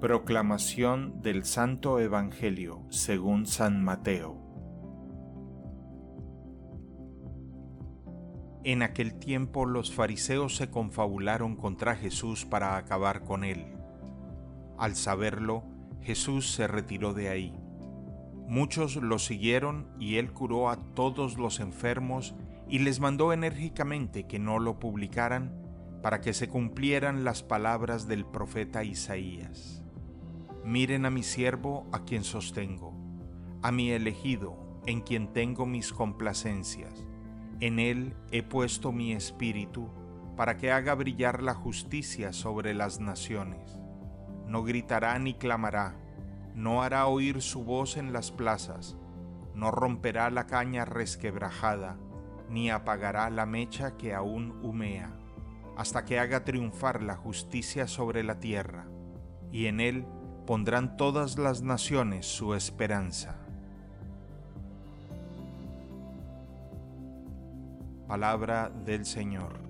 Proclamación del Santo Evangelio según San Mateo. En aquel tiempo los fariseos se confabularon contra Jesús para acabar con él. Al saberlo, Jesús se retiró de ahí. Muchos lo siguieron y él curó a todos los enfermos y les mandó enérgicamente que no lo publicaran para que se cumplieran las palabras del profeta Isaías. Miren a mi siervo a quien sostengo, a mi elegido en quien tengo mis complacencias. En él he puesto mi espíritu para que haga brillar la justicia sobre las naciones. No gritará ni clamará, no hará oír su voz en las plazas, no romperá la caña resquebrajada, ni apagará la mecha que aún humea hasta que haga triunfar la justicia sobre la tierra, y en él pondrán todas las naciones su esperanza. Palabra del Señor.